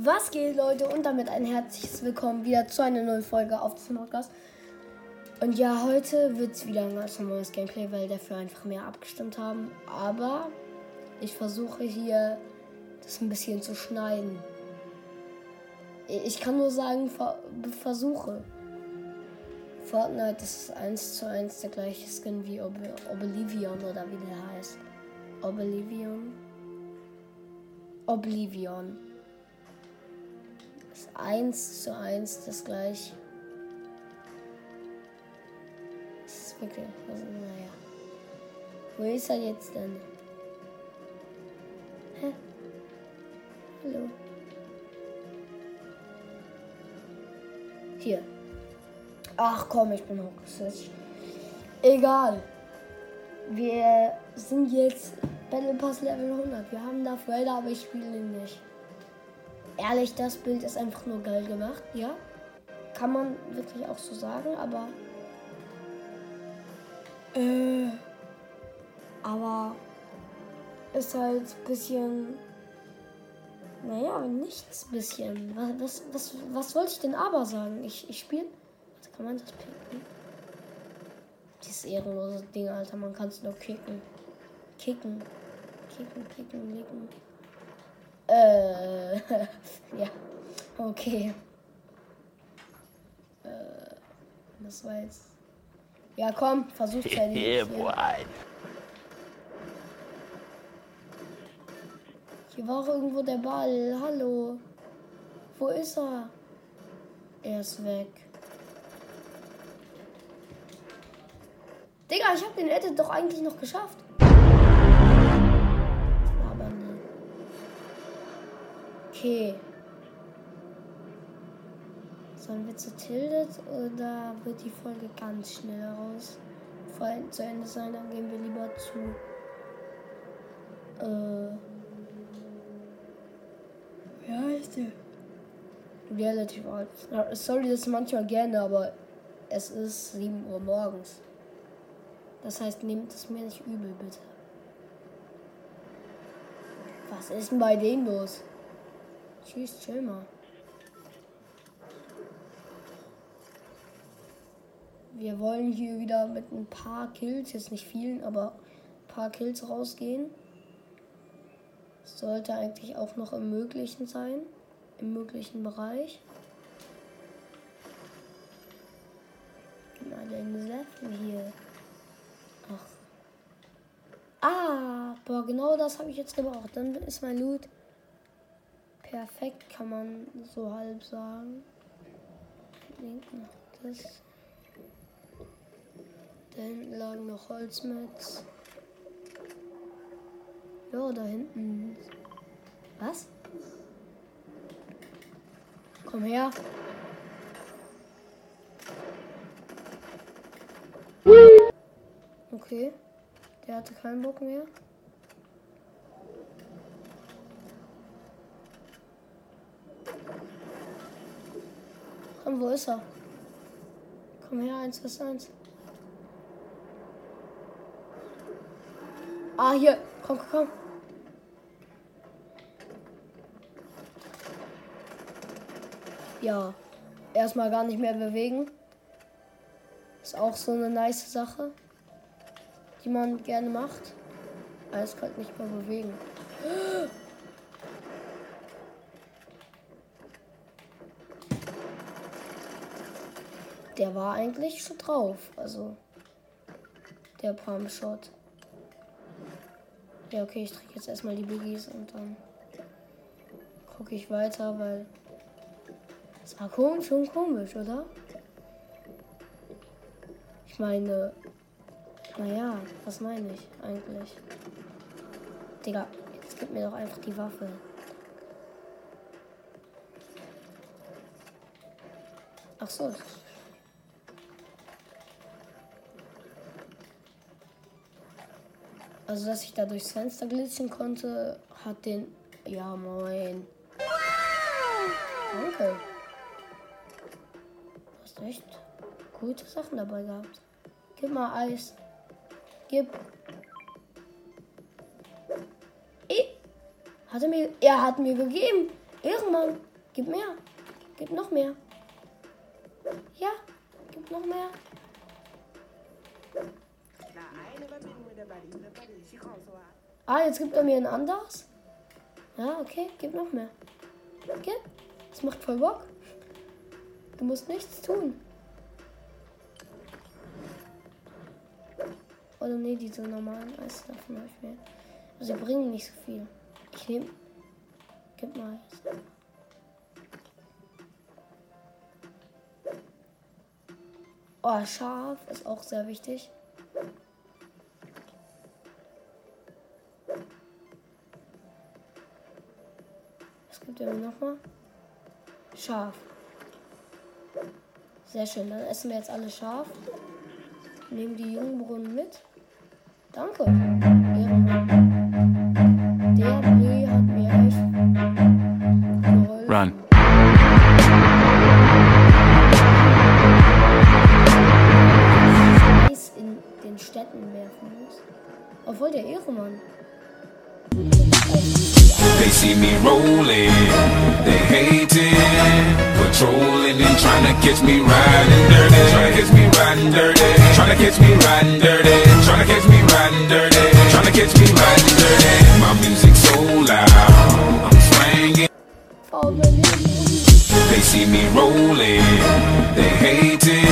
Was geht, Leute? Und damit ein herzliches Willkommen wieder zu einer neuen Folge auf diesem Podcast. Und ja, heute wird es wieder ein ganz normales Gameplay, weil dafür einfach mehr abgestimmt haben. Aber ich versuche hier das ein bisschen zu schneiden. Ich kann nur sagen, ver versuche. Fortnite ist 1 zu 1 der gleiche Skin wie Ob Oblivion oder wie der heißt. Oblivion. Oblivion. Ist 1 zu 1 das gleiche. Das ist wirklich. Also, naja. Wo ist er jetzt denn? Hä? Hallo. Hier. Ach komm, ich bin hochgesetzt. Egal. Wir sind jetzt Battle Pass Level 100. Wir haben Darth Vader, aber ich spiele ihn nicht. Ehrlich, das Bild ist einfach nur geil gemacht, ja. Kann man wirklich auch so sagen, aber. Äh. Aber. Ist halt ein bisschen. Naja, nichts bisschen. Was, was, was, was wollte ich denn aber sagen? Ich, ich spiele. Kann man das picken? Dieses ehrenlose Ding, Alter. Man kann es nur kicken. Kicken. Kicken, kicken, licken. Äh. ja. Okay. Äh. Das war jetzt. Ja, komm, versuch's ja nicht. Boy. Hier war auch irgendwo der Ball. Hallo. Wo ist er? Er ist weg. Digga, ich hab den Edit doch eigentlich noch geschafft. Okay. Sollen wir zu Tildet oder wird die Folge ganz schnell raus? Vor zu Ende sein, dann gehen wir lieber zu. Äh. Wie heißt der? Relativ alt. Sorry, das manchmal gerne, aber es ist 7 Uhr morgens. Das heißt, nehmt es mir nicht übel, bitte. Was ist denn bei dem los? Tschüss, chill mal. Wir wollen hier wieder mit ein paar Kills, jetzt nicht vielen, aber ein paar Kills rausgehen. Sollte eigentlich auch noch im Möglichen sein. Im möglichen Bereich. Na, den Level hier. Ach. Ah, boah, genau das habe ich jetzt gebraucht. Dann ist mein Loot perfekt, kann man so halb sagen. Links noch das. Da hinten lagen noch Holzmetz. Ja, da hinten. Was? Komm her. Okay. Der hatte keinen Bock mehr. Komm, wo ist er? Komm her, eins bis eins. Ah, hier. Komm, komm, komm. Ja. Erstmal gar nicht mehr bewegen. Ist auch so eine nice Sache, die man gerne macht. Alles kalt nicht mehr bewegen. Der war eigentlich schon drauf. Also der Palm Shot. Ja, okay, ich trinke jetzt erstmal die Biggies und dann gucke ich weiter, weil es war komisch, schon komisch, oder? Ich meine, naja, was meine ich eigentlich? Digga, jetzt gib mir doch einfach die Waffe. Ach so. Also, dass ich da durchs Fenster glitzern konnte, hat den. Ja, moin. Danke. Du hast echt gute Sachen dabei gehabt. Gib mal Eis. Gib. Eh. Hat er mir. Er hat mir gegeben. Ehrenmann. Gib mehr. Gib noch mehr. Ja, gib noch mehr. Ah, jetzt gibt er mir ein anderes. Ja, okay, gib noch mehr. Okay, das macht voll Bock. Du musst nichts tun. Oder nee, diese normalen Eislaufen habe ich mehr. Sie bringen nicht so viel. Ich nehme. Gib mal. Oh, scharf ist auch sehr wichtig. Was gibt mir nochmal? Scharf. Sehr schön, dann essen wir jetzt alle scharf. Nehmen die Jungbrunnen mit. Danke. Der Bree hat mir echt geholfen. Run. In den Städten werfen muss. Obwohl der Ehrenmann. They see me rolling, they hating, patrolling and trying to catch me riding dirty, trying to catch me riding dirty, trying to catch me riding dirty, trying to catch me riding dirty, trying to catch me riding dirty. My music so loud, I'm swinging. They see me rolling, they hating,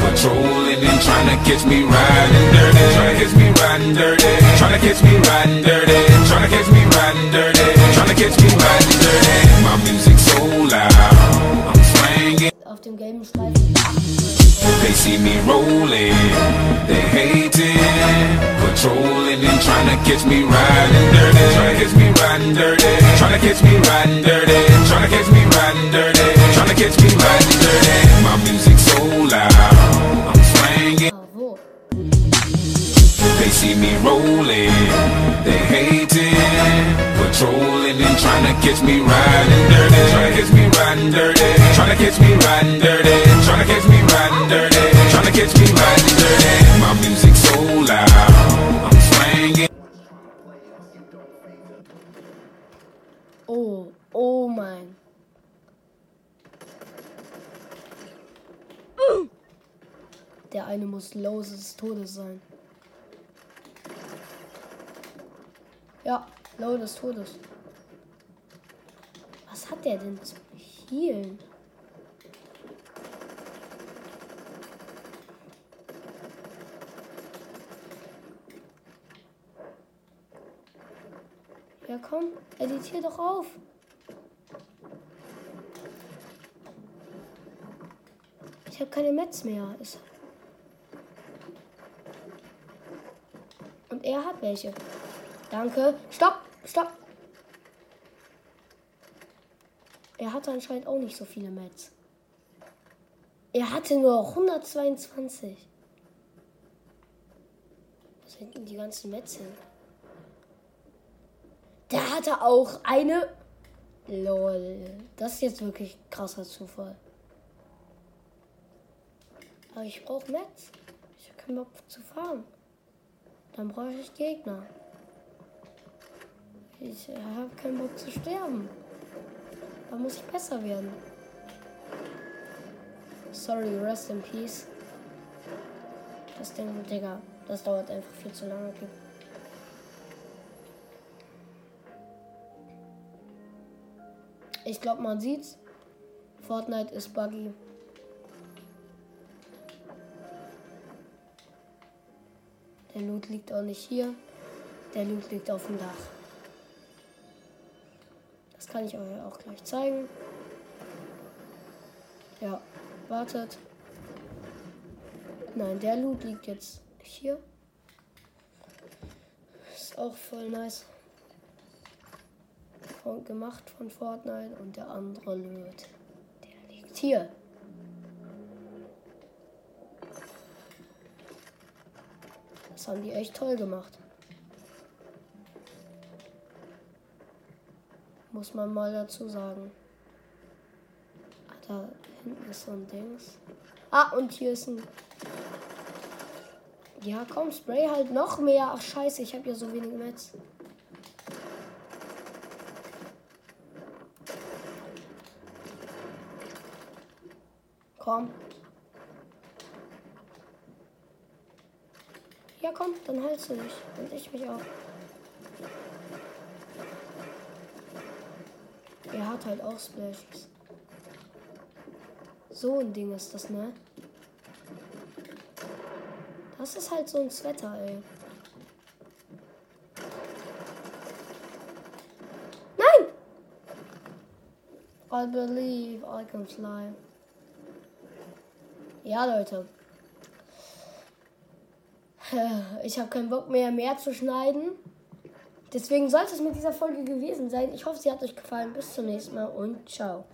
patrolling and trying to catch me riding dirty, trying to catch me riding dirty, trying to catch me riding dirty, catch me riding dirty. My music so loud, I'm swinging. Auf dem gelben Streifen. They see me rolling, they hating, patrolling and trying to catch me riding dirty, trying to catch me riding dirty, trying to catch me riding dirty, trying to catch me riding dirty, trying to catch me riding dirty. My music so loud, I'm swinging. They see me rolling, and catch me riding dirty, trying to catch me riding dirty, trying to catch me riding dirty, trying to catch me riding dirty, trying to catch me riding dirty. My music so loud, I'm swinging. Oh, oh mein. Der eine muss low des Todes sein. Ja, low des Todes. Was hat der denn zu healen? Ja komm, editier doch auf. Ich habe keine Metz mehr. Und er hat welche. Danke. Stopp, stopp. Er hatte anscheinend auch nicht so viele Metz. Er hatte nur 122. Was sind denn die ganzen Metz hin? Der hatte auch eine. Lol. Das ist jetzt wirklich krasser Zufall. Aber ich brauche Metz. Ich habe keinen Bock zu fahren. Dann brauche ich Gegner. Ich habe keinen Bock zu sterben. Da muss ich besser werden. Sorry, rest in peace. Das Ding, Digga, das dauert einfach viel zu lange. Okay. Ich glaube, man sieht's. Fortnite ist buggy. Der Loot liegt auch nicht hier. Der Loot liegt auf dem Dach. Kann ich euch auch gleich zeigen. Ja, wartet. Nein, der Loot liegt jetzt hier. Ist auch voll nice. Von, gemacht von Fortnite und der andere Loot. Der liegt hier. Das haben die echt toll gemacht. Muss man mal dazu sagen. Da hinten ist so ein Dings. Ah, und hier ist ein. Ja, komm, Spray halt noch mehr. Ach, scheiße, ich habe ja so wenig Metz. Komm. Ja, komm, dann heilst du dich. Und ich mich auch. Er hat halt auch Splashes. So ein Ding ist das, ne? Das ist halt so ein Sweater, ey. Nein! I believe I can fly. Ja, Leute. Ich habe keinen Bock mehr, mehr zu schneiden. Deswegen sollte es mit dieser Folge gewesen sein. Ich hoffe, sie hat euch gefallen. Bis zum nächsten Mal und ciao.